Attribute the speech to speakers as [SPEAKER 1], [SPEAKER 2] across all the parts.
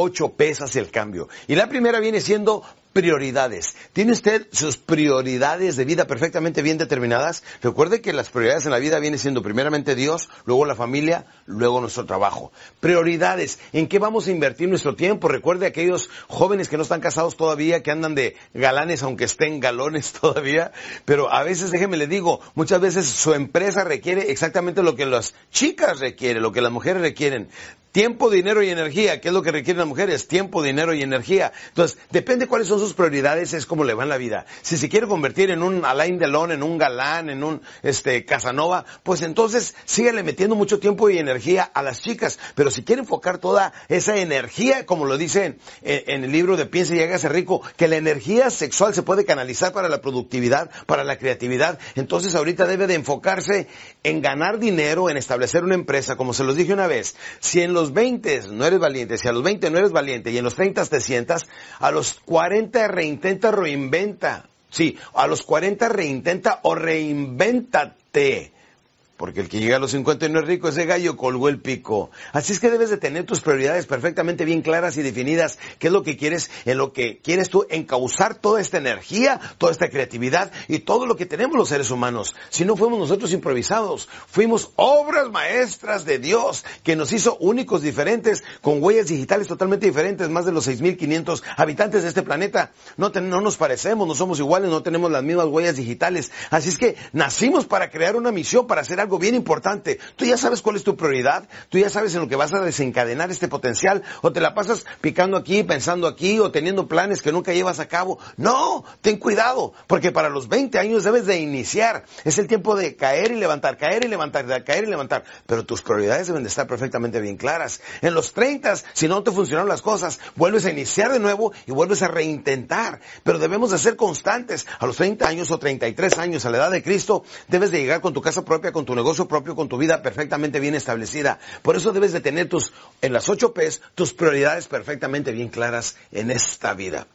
[SPEAKER 1] ocho hacia el cambio. Y la primera viene siendo prioridades. ¿Tiene usted sus prioridades de vida perfectamente bien determinadas? Recuerde que las prioridades en la vida vienen siendo primeramente Dios, luego la familia, luego nuestro trabajo. Prioridades. ¿En qué vamos a invertir nuestro tiempo? Recuerde aquellos jóvenes que no están casados todavía, que andan de galanes aunque estén galones todavía. Pero a veces, déjeme le digo, muchas veces su empresa requiere exactamente lo que las chicas requieren, lo que las mujeres requieren. Tiempo, dinero y energía. ¿Qué es lo que requieren las mujeres? Tiempo, dinero y energía. Entonces, depende cuáles son sus prioridades, es como le va en la vida. Si se quiere convertir en un Alain Delon, en un galán, en un este Casanova, pues entonces síguele metiendo mucho tiempo y energía a las chicas. Pero si quiere enfocar toda esa energía, como lo dice en, el libro de Piensa y hágase rico, que la energía sexual se puede canalizar para la productividad, para la creatividad, entonces ahorita debe de enfocarse en ganar dinero, en establecer una empresa, como se los dije una vez. Si en los 20 no eres valiente, si a los 20 no eres valiente y en los 30 te sientas, a los 40 reintenta, reinventa. Sí, a los 40 reintenta o reinvéntate. Porque el que llega a los 50 y no es rico, ese gallo colgó el pico. Así es que debes de tener tus prioridades perfectamente bien claras y definidas. ¿Qué es lo que quieres? En lo que quieres tú encauzar toda esta energía, toda esta creatividad y todo lo que tenemos los seres humanos. Si no fuimos nosotros improvisados, fuimos obras maestras de Dios que nos hizo únicos, diferentes, con huellas digitales totalmente diferentes, más de los 6.500 habitantes de este planeta. No, no nos parecemos, no somos iguales, no tenemos las mismas huellas digitales. Así es que nacimos para crear una misión, para hacer algo algo bien importante. Tú ya sabes cuál es tu prioridad, tú ya sabes en lo que vas a desencadenar este potencial, o te la pasas picando aquí, pensando aquí, o teniendo planes que nunca llevas a cabo. No, ten cuidado, porque para los 20 años debes de iniciar. Es el tiempo de caer y levantar, caer y levantar, caer y levantar. Pero tus prioridades deben de estar perfectamente bien claras. En los 30, si no te funcionaron las cosas, vuelves a iniciar de nuevo y vuelves a reintentar. Pero debemos de ser constantes. A los 30 años o 33 años, a la edad de Cristo, debes de llegar con tu casa propia, con tu negocio propio, con tu vida perfectamente bien establecida. Por eso debes de tener tus, en las ocho P's, tus prioridades perfectamente bien claras en esta vida.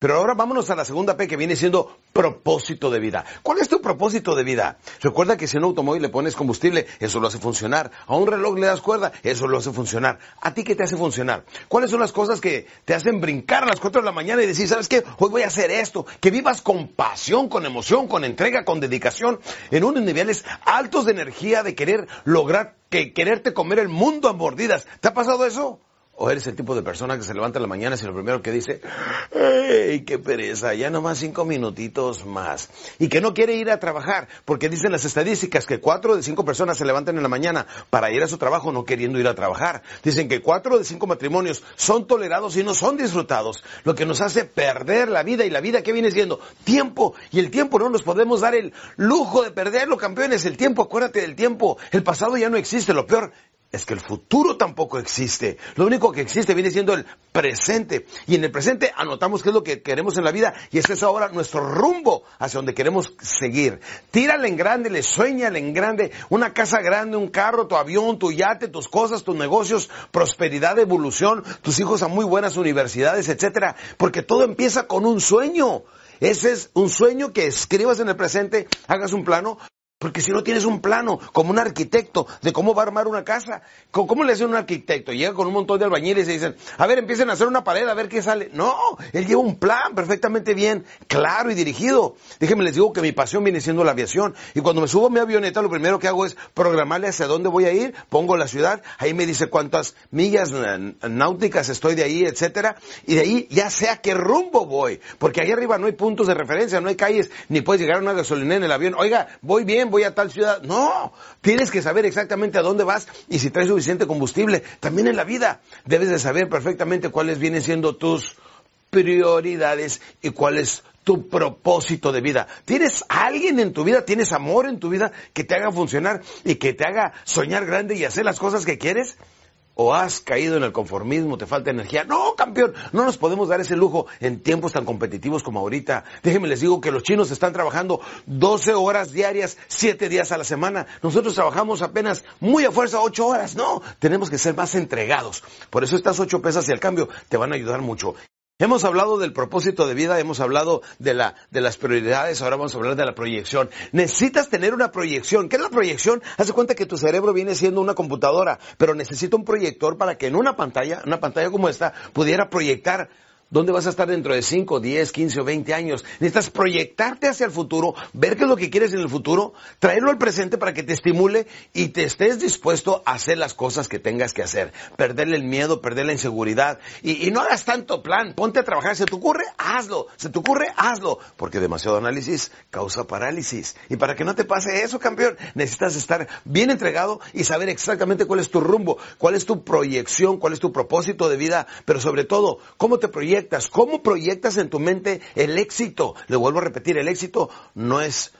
[SPEAKER 1] Pero ahora vámonos a la segunda P que viene siendo propósito de vida. ¿Cuál es tu propósito de vida? Recuerda que si a un automóvil le pones combustible, eso lo hace funcionar. A un reloj le das cuerda, eso lo hace funcionar. ¿A ti qué te hace funcionar? ¿Cuáles son las cosas que te hacen brincar a las 4 de la mañana y decir, ¿sabes qué? Hoy voy a hacer esto. Que vivas con pasión, con emoción, con entrega, con dedicación, en unos niveles altos de energía, de querer lograr, que quererte comer el mundo a mordidas. ¿Te ha pasado eso? O eres el tipo de persona que se levanta en la mañana y lo primero que dice, ¡ay, qué pereza! Ya nomás cinco minutitos más. Y que no quiere ir a trabajar, porque dicen las estadísticas que cuatro de cinco personas se levantan en la mañana para ir a su trabajo no queriendo ir a trabajar. Dicen que cuatro de cinco matrimonios son tolerados y no son disfrutados, lo que nos hace perder la vida y la vida que viene siendo tiempo. Y el tiempo no nos podemos dar el lujo de perderlo, campeones. El tiempo, acuérdate del tiempo. El pasado ya no existe. Lo peor es que el futuro tampoco existe. Lo único que existe viene siendo el presente. Y en el presente anotamos qué es lo que queremos en la vida y ese es ahora nuestro rumbo hacia donde queremos seguir. Tírale en grande, le sueñale en grande. Una casa grande, un carro, tu avión, tu yate, tus cosas, tus negocios, prosperidad, evolución, tus hijos a muy buenas universidades, etcétera. Porque todo empieza con un sueño. Ese es un sueño que escribas en el presente, hagas un plano, porque si no tienes un plano, como un arquitecto, de cómo va a armar una casa, ¿cómo le hace un arquitecto? Llega con un montón de albañiles y dicen, a ver, empiecen a hacer una pared, a ver qué sale. No, él lleva un plan perfectamente bien, claro y dirigido. Déjenme les digo que mi pasión viene siendo la aviación. Y cuando me subo a mi avioneta, lo primero que hago es programarle hacia dónde voy a ir, pongo la ciudad, ahí me dice cuántas millas náuticas estoy de ahí, etcétera. Y de ahí ya sé a qué rumbo voy. Porque ahí arriba no hay puntos de referencia, no hay calles, ni puedes llegar a una gasolina en el avión. Oiga, voy bien, voy a tal ciudad. No, tienes que saber exactamente a dónde vas y si traes suficiente combustible. También en la vida debes de saber perfectamente cuáles vienen siendo tus prioridades y cuál es tu propósito de vida. ¿Tienes alguien en tu vida, tienes amor en tu vida que te haga funcionar y que te haga soñar grande y hacer las cosas que quieres? O has caído en el conformismo, te falta energía. No, campeón, no nos podemos dar ese lujo en tiempos tan competitivos como ahorita. Déjenme les digo que los chinos están trabajando 12 horas diarias, 7 días a la semana. Nosotros trabajamos apenas muy a fuerza 8 horas. No, tenemos que ser más entregados. Por eso estas 8 pesas y al cambio te van a ayudar mucho. Hemos hablado del propósito de vida, hemos hablado de, la, de las prioridades, ahora vamos a hablar de la proyección. Necesitas tener una proyección. ¿Qué es la proyección? Haz cuenta que tu cerebro viene siendo una computadora, pero necesita un proyector para que en una pantalla, una pantalla como esta, pudiera proyectar ¿Dónde vas a estar dentro de 5, 10, 15 o 20 años? Necesitas proyectarte hacia el futuro, ver qué es lo que quieres en el futuro, traerlo al presente para que te estimule y te estés dispuesto a hacer las cosas que tengas que hacer. Perderle el miedo, perder la inseguridad. Y, no hagas tanto plan, ponte a trabajar. ¿Se te ocurre? Hazlo. ¿Se te ocurre? Hazlo. Porque demasiado análisis causa parálisis. Y para que no te pase eso, campeón, necesitas estar bien entregado y saber exactamente cuál es tu rumbo, cuál es tu proyección, cuál es tu propósito de vida, pero sobre todo, cómo te proyectas ¿Cómo proyectas en tu mente el éxito? Le vuelvo a repetir, el éxito no es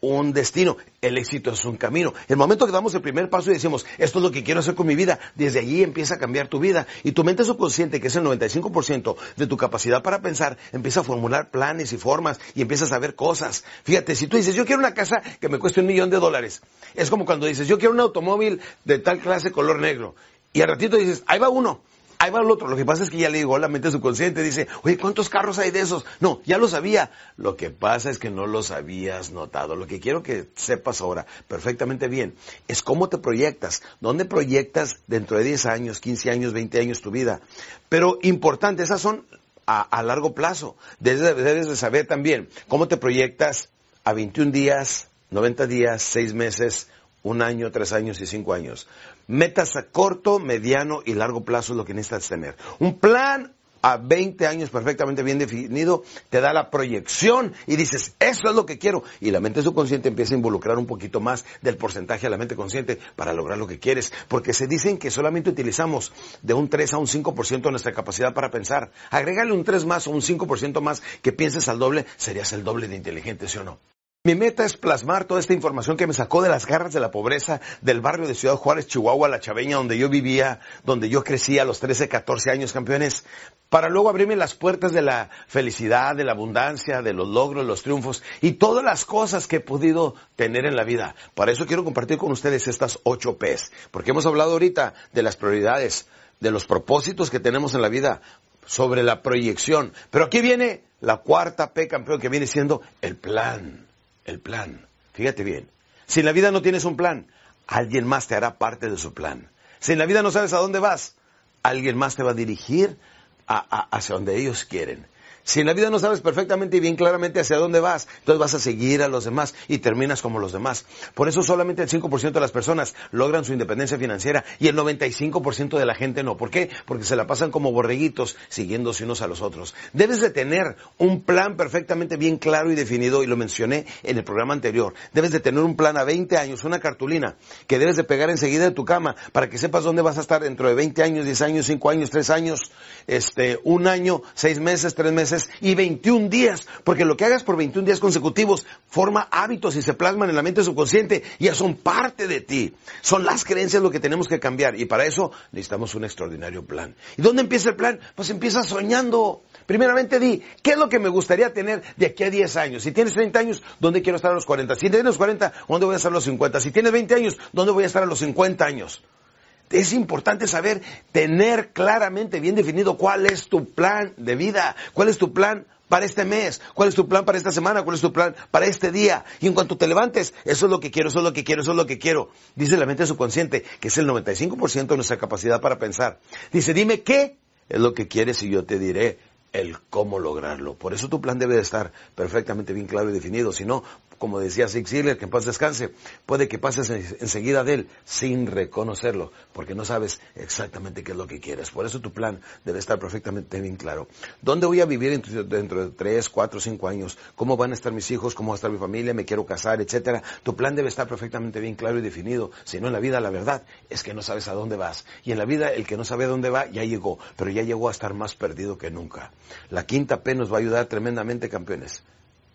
[SPEAKER 1] un destino, el éxito es un camino. El momento que damos el primer paso y decimos, esto es lo que quiero hacer con mi vida, desde allí empieza a cambiar tu vida. Y tu mente subconsciente, que es el 95% de tu capacidad para pensar, empieza a formular planes y formas y empiezas a ver cosas. Fíjate, si tú dices, yo quiero una casa que me cueste un millón de dólares, es como cuando dices, yo quiero un automóvil de tal clase color negro. Y al ratito dices, ahí va uno. Ahí va el otro. Lo que pasa es que ya le digo, la mente subconsciente dice, oye, ¿cuántos carros hay de esos? No, ya lo sabía. Lo que pasa es que no los habías notado. Lo que quiero que sepas ahora perfectamente bien es cómo te proyectas. ¿Dónde proyectas dentro de 10 años, 15 años, 20 años tu vida? Pero importante, esas son a, largo plazo. Debes, de saber también cómo te proyectas a 21 días, 90 días, 6 meses, un año, tres años y cinco años. Metas a corto, mediano y largo plazo es lo que necesitas tener. Un plan a 20 años perfectamente bien definido, te da la proyección y dices, eso es lo que quiero. Y la mente subconsciente empieza a involucrar un poquito más del porcentaje a la mente consciente para lograr lo que quieres. Porque se dicen que solamente utilizamos de un 3 a un 5% de nuestra capacidad para pensar. Agrégale un 3 más o un 5% más que pienses al doble, serías el doble de inteligente, ¿sí o no? Mi meta es plasmar toda esta información que me sacó de las garras de la pobreza del barrio de Ciudad Juárez, Chihuahua, La Chaveña, donde yo vivía, donde yo crecí a los 13, 14 años, campeones, para luego abrirme las puertas de la felicidad, de la abundancia, de los logros, los triunfos y todas las cosas que he podido tener en la vida. Para eso quiero compartir con ustedes estas ocho P's, porque hemos hablado ahorita de las prioridades, de los propósitos que tenemos en la vida, sobre la proyección. Pero aquí viene la cuarta P, campeón, que viene siendo el plan el plan. Fíjate bien. Si en la vida no tienes un plan, alguien más te hará parte de su plan. Si en la vida no sabes a dónde vas, alguien más te va a dirigir hacia donde ellos quieren. Si en la vida no sabes perfectamente y bien claramente hacia dónde vas, entonces vas a seguir a los demás y terminas como los demás. Por eso solamente el 5% de las personas logran su independencia financiera y el 95% de la gente no. ¿Por qué? Porque se la pasan como borreguitos siguiéndose unos a los otros. Debes de tener un plan perfectamente bien claro y definido y lo mencioné en el programa anterior. Debes de tener un plan a 20 años, una cartulina que debes de pegar enseguida de tu cama para que sepas dónde vas a estar dentro de 20 años, 10 años, 5 años, 3 años, este, un año, 6 meses, 3 meses y 21 días, porque lo que hagas por 21 días consecutivos forma hábitos y se plasman en la mente subconsciente y ya son parte de ti. Son las creencias lo que tenemos que cambiar y para eso necesitamos un extraordinario plan. ¿Y dónde empieza el plan? Pues empieza soñando. Primeramente di, ¿qué es lo que me gustaría tener de aquí a 10 años? Si tienes 30 años, ¿dónde quiero estar a los 40? Si tienes 40, ¿dónde voy a estar a los 50? Si tienes 20 años, ¿dónde voy a estar a los 50 años? Es importante saber, tener claramente bien definido cuál es tu plan de vida, cuál es tu plan para este mes, cuál es tu plan para esta semana, cuál es tu plan para este día. Y en cuanto te levantes, eso es lo que quiero, eso es lo que quiero, eso es lo que quiero. Dice la mente subconsciente, que es el 95% de nuestra capacidad para pensar. Dice, dime qué es lo que quieres y yo te diré el cómo lograrlo. Por eso tu plan debe de estar perfectamente bien claro y definido. Si no, como decía Zig Ziglar, que en paz descanse, puede que pases enseguida de él sin reconocerlo, porque no sabes exactamente qué es lo que quieres. Por eso tu plan debe estar perfectamente bien claro. ¿Dónde voy a vivir dentro de tres, cuatro, cinco años? ¿Cómo van a estar mis hijos? ¿Cómo va a estar mi familia? ¿Me quiero casar? Etcétera. Tu plan debe estar perfectamente bien claro y definido. Si no, en la vida la verdad es que no sabes a dónde vas. Y en la vida el que no sabe a dónde va ya llegó, pero ya llegó a estar más perdido que nunca. La quinta P nos va a ayudar tremendamente, campeones.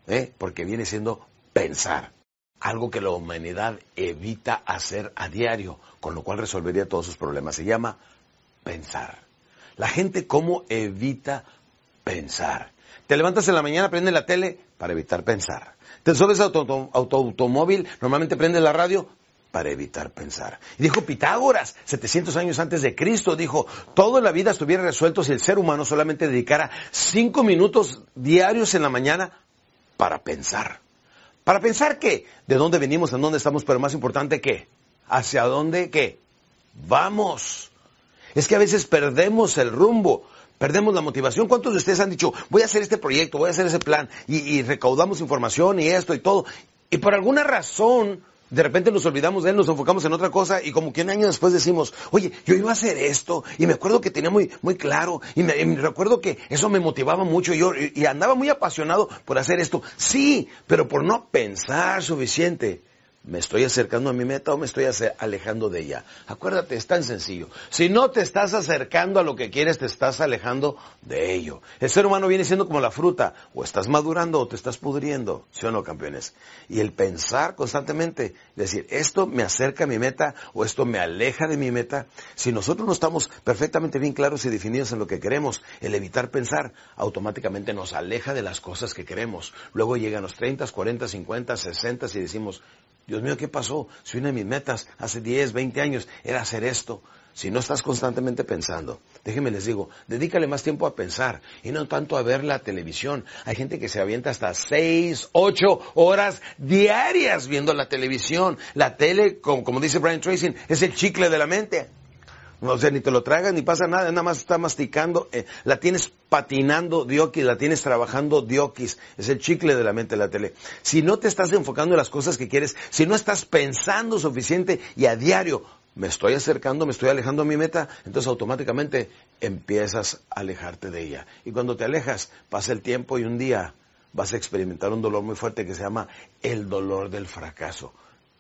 [SPEAKER 1] ¿eh? Porque viene siendo pensar. Algo que la humanidad evita hacer a diario, con lo cual resolvería todos sus problemas. Se llama pensar. La gente cómo evita pensar. Te levantas en la mañana, prende la tele para evitar pensar. Te subes a tu auto, automóvil, normalmente prende la radio para evitar pensar. Y dijo Pitágoras, 700 años antes de Cristo, dijo, toda la vida estuviera resuelto si el ser humano solamente dedicara cinco minutos diarios en la mañana para pensar. ¿Para pensar qué? ¿De dónde venimos? ¿En dónde estamos? Pero más importante, ¿qué? ¿Hacia dónde qué? Vamos. Es que a veces perdemos el rumbo, perdemos la motivación. ¿Cuántos de ustedes han dicho, voy a hacer este proyecto, voy a hacer ese plan, y recaudamos información y esto y todo? Y por alguna razón de repente nos olvidamos de él, nos enfocamos en otra cosa y como que un año después decimos, oye, yo iba a hacer esto y me acuerdo que tenía muy, muy claro y me, recuerdo que eso me motivaba mucho y yo y andaba muy apasionado por hacer esto. Sí, pero por no pensar suficiente. ¿Me estoy acercando a mi meta o me estoy alejando de ella? Acuérdate, es tan sencillo. Si no te estás acercando a lo que quieres, te estás alejando de ello. El ser humano viene siendo como la fruta. O estás madurando o te estás pudriendo. ¿Sí o no, campeones? Y el pensar constantemente, decir, esto me acerca a mi meta o esto me aleja de mi meta. Si nosotros no estamos perfectamente bien claros y definidos en lo que queremos, el evitar pensar automáticamente nos aleja de las cosas que queremos. Luego llegan los 30, 40, 50, 60 y decimos, Dios mío, ¿qué pasó? Si una de mis metas hace 10, 20 años era hacer esto. Si no estás constantemente pensando, déjenme les digo, dedícale más tiempo a pensar y no tanto a ver la televisión. Hay gente que se avienta hasta 6, 8 horas diarias viendo la televisión. La tele, como, como dice Brian Tracy, es el chicle de la mente. O sea, ni te lo tragas, ni pasa nada, nada más está masticando, eh, la tienes patinando diokis, la tienes trabajando diokis, es el chicle de la mente de la tele. Si no te estás enfocando en las cosas que quieres, si no estás pensando suficiente y a diario, me estoy acercando, me estoy alejando a mi meta, entonces automáticamente empiezas a alejarte de ella. Y cuando te alejas, pasa el tiempo y un día vas a experimentar un dolor muy fuerte que se llama el dolor del fracaso,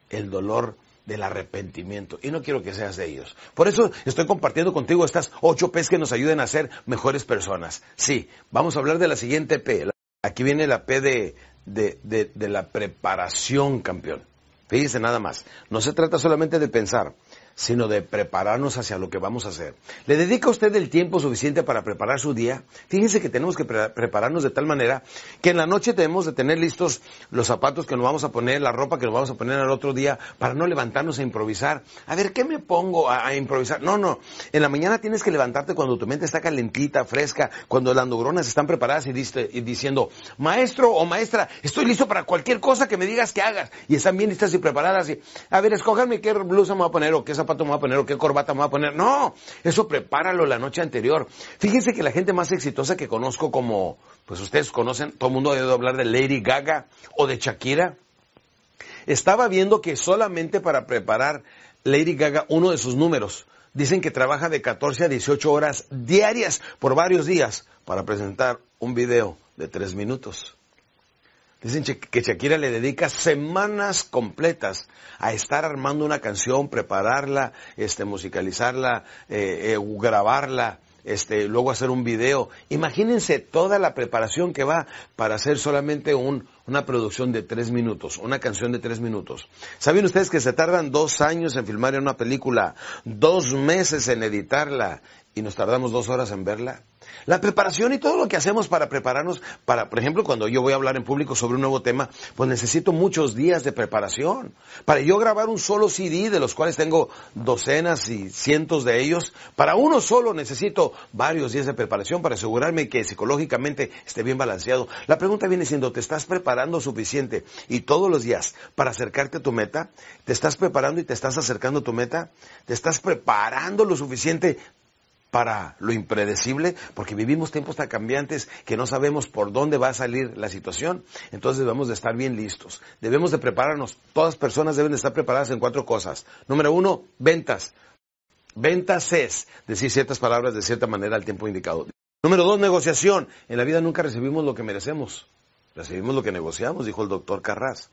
[SPEAKER 1] el dolor del arrepentimiento. Y no quiero que seas de ellos. Por eso estoy compartiendo contigo estas ocho P's que nos ayuden a ser mejores personas. Sí, vamos a hablar de la siguiente P. Aquí viene la P de, de, de, de la preparación, campeón. Fíjense nada más. No se trata solamente de pensar, sino de prepararnos hacia lo que vamos a hacer. ¿Le dedica usted el tiempo suficiente para preparar su día? Fíjense que tenemos que prepararnos de tal manera que en la noche tenemos de tener listos los zapatos que nos vamos a poner, la ropa que nos vamos a poner al otro día, para no levantarnos a improvisar. A ver, ¿qué me pongo a, improvisar? No, no. En la mañana tienes que levantarte cuando tu mente está calentita, fresca, cuando las neuronas están preparadas y, y diciendo, maestro o maestra, estoy listo para cualquier cosa que me digas que hagas. Y están bien listas y preparadas. Y, a ver, escójanme qué blusa me voy a poner o qué a poner o qué corbata voy a poner. No, eso prepáralo la noche anterior. Fíjense que la gente más exitosa que conozco como, pues ustedes conocen, todo el mundo ha oído hablar de Lady Gaga o de Shakira. Estaba viendo que solamente para preparar Lady Gaga uno de sus números, dicen que trabaja de 14 a 18 horas diarias por varios días para presentar un video de tres minutos. Dicen que Shakira le dedica semanas completas a estar armando una canción, prepararla, este, musicalizarla, eh, eh, grabarla, este, luego hacer un video. Imagínense toda la preparación que va para hacer solamente un, una producción de tres minutos, una canción de tres minutos. ¿Saben ustedes que se tardan dos años en filmar una película, dos meses en editarla y nos tardamos dos horas en verla? La preparación y todo lo que hacemos para prepararnos, para, por ejemplo, cuando yo voy a hablar en público sobre un nuevo tema, pues necesito muchos días de preparación. Para yo grabar un solo CD, de los cuales tengo docenas y cientos de ellos, para uno solo necesito varios días de preparación para asegurarme que psicológicamente esté bien balanceado. La pregunta viene siendo, ¿te estás preparando suficiente y todos los días para acercarte a tu meta? ¿Te estás preparando y te estás acercando a tu meta? ¿Te estás preparando lo suficiente para lo impredecible, porque vivimos tiempos tan cambiantes que no sabemos por dónde va a salir la situación. Entonces debemos de estar bien listos. Debemos de prepararnos. Todas personas deben de estar preparadas en cuatro cosas. Número uno, ventas. Ventas es decir ciertas palabras de cierta manera al tiempo indicado. Número dos, negociación. En la vida nunca recibimos lo que merecemos. Recibimos lo que negociamos, dijo el doctor Carras.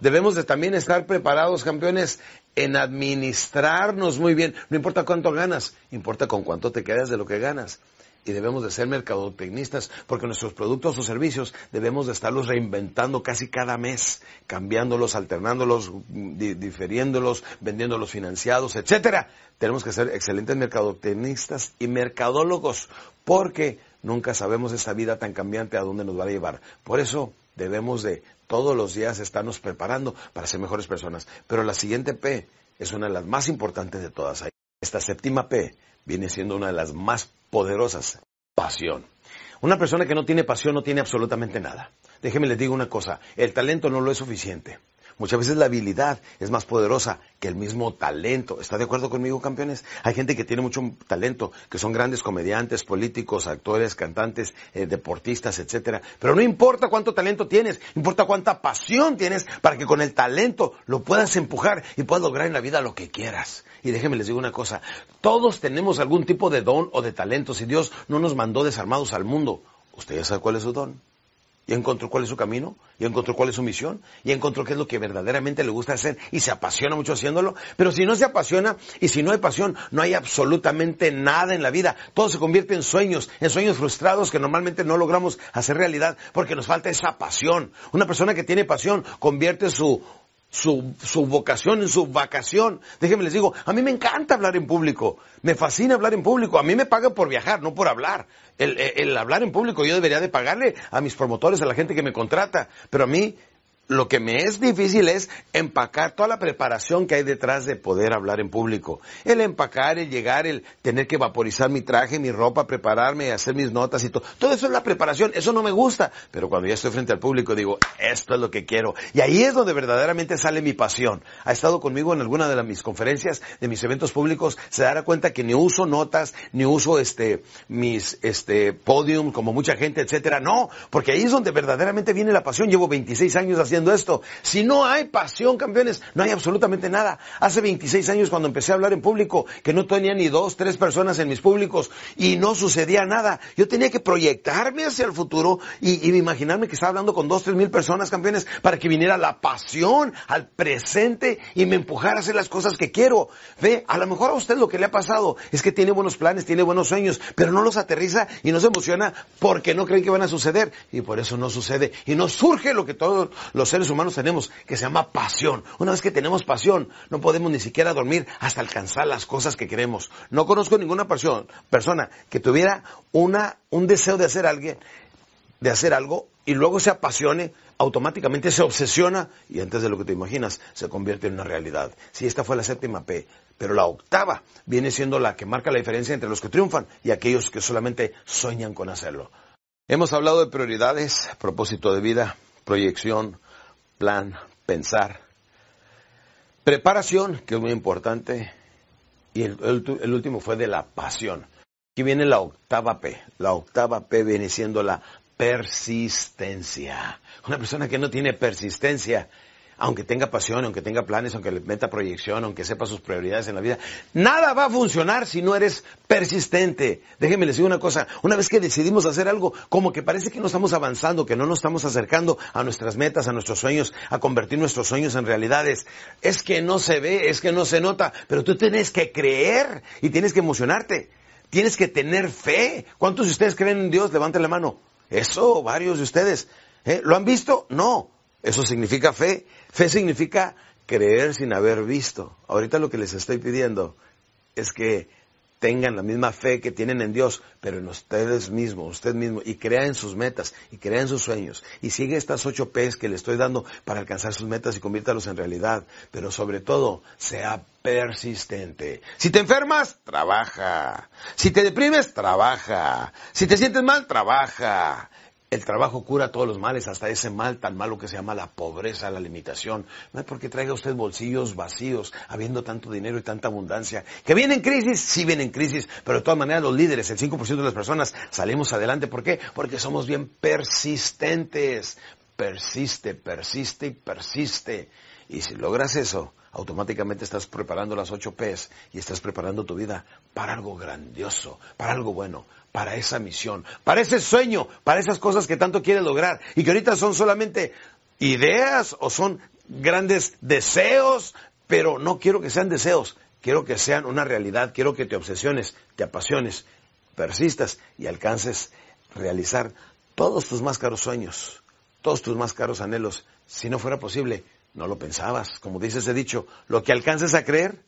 [SPEAKER 1] Debemos de también estar preparados, campeones, en administrarnos muy bien. No importa cuánto ganas, importa con cuánto te quedas de lo que ganas. Y debemos de ser mercadotecnistas porque nuestros productos o servicios debemos de estarlos reinventando casi cada mes, cambiándolos, alternándolos, diferiéndolos, vendiéndolos financiados, etcétera. Tenemos que ser excelentes mercadotecnistas y mercadólogos porque nunca sabemos esta vida tan cambiante a dónde nos va a llevar. Por eso debemos de todos los días estarnos preparando para ser mejores personas. Pero la siguiente P es una de las más importantes de todas. Esta séptima P viene siendo una de las más poderosas, pasión. Una persona que no tiene pasión no tiene absolutamente nada. Déjeme les digo una cosa, el talento no lo es suficiente. Muchas veces la habilidad es más poderosa que el mismo talento. ¿Está de acuerdo conmigo, campeones? Hay gente que tiene mucho talento, que son grandes comediantes, políticos, actores, cantantes, eh, deportistas, etcétera. Pero no importa cuánto talento tienes, importa cuánta pasión tienes para que con el talento lo puedas empujar y puedas lograr en la vida lo que quieras. Y déjenme les digo una cosa, todos tenemos algún tipo de don o de talento. Si Dios no nos mandó desarmados al mundo, ¿usted ya sabe cuál es su don? Y encontró cuál es su camino, y encontró cuál es su misión, y encontró qué es lo que verdaderamente le gusta hacer, y se apasiona mucho haciéndolo. Pero si no se apasiona, y si no hay pasión, no hay absolutamente nada en la vida. Todo se convierte en sueños, en sueños frustrados que normalmente no logramos hacer realidad porque nos falta esa pasión. Una persona que tiene pasión convierte su su, su, vocación en su vacación. Déjenme les digo, a mí me encanta hablar en público, me fascina hablar en público, a mí me pagan por viajar, no por hablar. El, el hablar en público yo debería de pagarle a mis promotores, a la gente que me contrata, pero a mí lo que me es difícil es empacar toda la preparación que hay detrás de poder hablar en público. El empacar, el llegar, el tener que vaporizar mi traje, mi ropa, prepararme, hacer mis notas y todo. Todo eso es la preparación, eso no me gusta. Pero cuando ya estoy frente al público digo, esto es lo que quiero. Y ahí es donde verdaderamente sale mi pasión. Ha estado conmigo en alguna de mis conferencias, de mis eventos públicos, se dará cuenta que ni uso notas, ni uso este, mis, este, podium, como mucha gente, etcétera. No, porque ahí es donde verdaderamente viene la pasión. Llevo 26 años haciendo esto. Si no hay pasión, campeones, no hay absolutamente nada. Hace 26 años cuando empecé a hablar en público, que no tenía ni dos, tres personas en mis públicos y no sucedía nada. Yo tenía que proyectarme hacia el futuro y, imaginarme que estaba hablando con dos, tres mil personas, campeones, para que viniera la pasión al presente y me empujara a hacer las cosas que quiero. Ve, a lo mejor a usted lo que le ha pasado es que tiene buenos planes, tiene buenos sueños, pero no los aterriza y no se emociona porque no creen que van a suceder y por eso no sucede y no surge lo que todos los seres humanos tenemos, que se llama pasión. Una vez que tenemos pasión, no podemos ni siquiera dormir hasta alcanzar las cosas que queremos. No conozco ninguna pasión, persona que tuviera una, un deseo de hacer alguien, de hacer algo y luego se apasione, automáticamente se obsesiona y antes de lo que te imaginas se convierte en una realidad. Si esta fue la séptima P, pero la octava viene siendo la que marca la diferencia entre los que triunfan y aquellos que solamente sueñan con hacerlo. Hemos hablado de prioridades, propósito de vida, proyección, plan, pensar. Preparación, que es muy importante. Y el, último fue de la pasión. Aquí viene la octava P. La octava P viene siendo la persistencia. Una persona que no tiene persistencia aunque tenga pasión, aunque tenga planes, aunque le meta proyección, aunque sepa sus prioridades en la vida, nada va a funcionar si no eres persistente. Déjenme les digo una cosa, una vez que decidimos hacer algo, como que parece que no estamos avanzando, que no nos estamos acercando a nuestras metas, a nuestros sueños, a convertir nuestros sueños en realidades, es que no se ve, es que no se nota, pero tú tienes que creer y tienes que emocionarte. Tienes que tener fe. ¿Cuántos de ustedes creen en Dios? Levanten la mano. Eso, varios de ustedes. ¿Eh? ¿Lo han visto? No. Eso significa fe. Fe significa creer sin haber visto. Ahorita lo que les estoy pidiendo es que tengan la misma fe que tienen en Dios, pero en ustedes mismos, usted mismo, y crea en sus metas, y crea en sus sueños, y sigue estas ocho P's que le estoy dando para alcanzar sus metas y conviértalos en realidad, pero sobre todo, sea persistente. Si te enfermas, trabaja. Si te deprimes, trabaja. Si te sientes mal, trabaja. El trabajo cura todos los males, hasta ese mal tan malo que se llama la pobreza, la limitación. No es porque traiga usted bolsillos vacíos, habiendo tanto dinero y tanta abundancia. ¿Que viene en crisis? Sí viene en crisis, pero de todas maneras los líderes, el 5% de las personas, salimos adelante. ¿Por qué? Porque somos bien persistentes. Persiste, persiste y persiste. Y si logras eso, automáticamente estás preparando las ocho P's y estás preparando tu vida para algo grandioso, para algo bueno, para esa misión, para ese sueño, para esas cosas que tanto quieres lograr y que ahorita son solamente ideas o son grandes deseos, pero no quiero que sean deseos, quiero que sean una realidad, quiero que te obsesiones, te apasiones, persistas y alcances realizar todos tus más caros sueños, todos tus más caros anhelos. Si no fuera posible, no lo pensabas. Como dice ese dicho, lo que alcances a creer,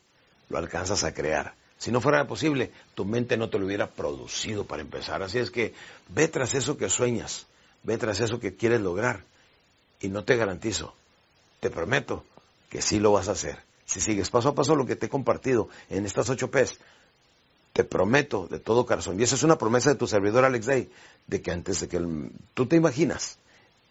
[SPEAKER 1] lo alcanzas a crear. Si no fuera posible, tu mente no te lo hubiera producido para empezar. Así es que ve tras eso que sueñas, ve tras eso que quieres lograr Y no te garantizo, te prometo que sí lo vas a hacer. Si sigues paso a paso lo que te he compartido en estas ocho P's, te prometo de todo corazón, y esa es una promesa de tu servidor Alex Day, de que antes de que tú te imaginas,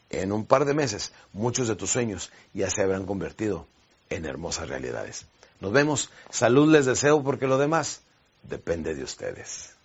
[SPEAKER 1] en un par de meses, muchos de tus sueños ya se habrán convertido en hermosas realidades. Nos vemos, salud les deseo porque lo demás depende de ustedes.